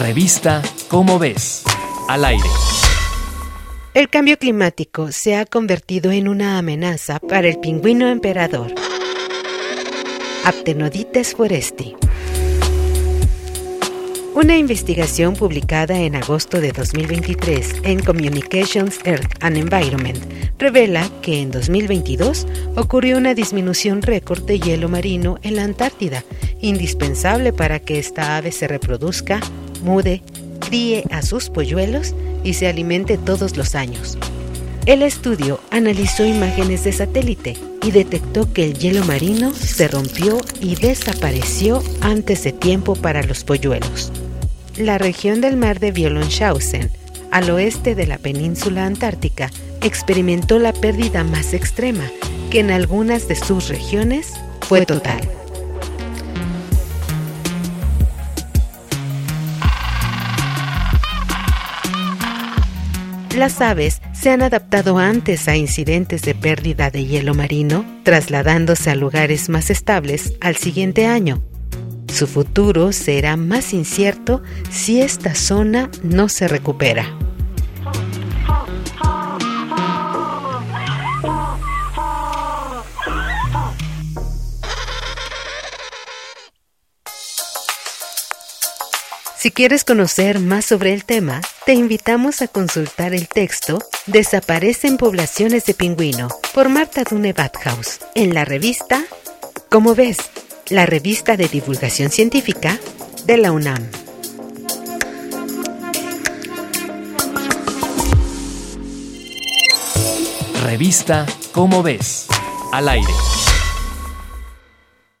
Revista Cómo ves. Al aire. El cambio climático se ha convertido en una amenaza para el pingüino emperador. Aptenodites foresti. Una investigación publicada en agosto de 2023 en Communications Earth and Environment revela que en 2022 ocurrió una disminución récord de hielo marino en la Antártida, indispensable para que esta ave se reproduzca, mude, críe a sus polluelos y se alimente todos los años. El estudio analizó imágenes de satélite y detectó que el hielo marino se rompió y desapareció antes de tiempo para los polluelos. La región del mar de Violonshausen, al oeste de la península antártica, experimentó la pérdida más extrema, que en algunas de sus regiones fue total. Las aves se han adaptado antes a incidentes de pérdida de hielo marino, trasladándose a lugares más estables al siguiente año. Su futuro será más incierto si esta zona no se recupera. Si quieres conocer más sobre el tema, te invitamos a consultar el texto Desaparecen poblaciones de pingüino por Marta Dune Badhouse en la revista Como ves, la revista de divulgación científica de la UNAM. Revista Cómo ves. Al aire.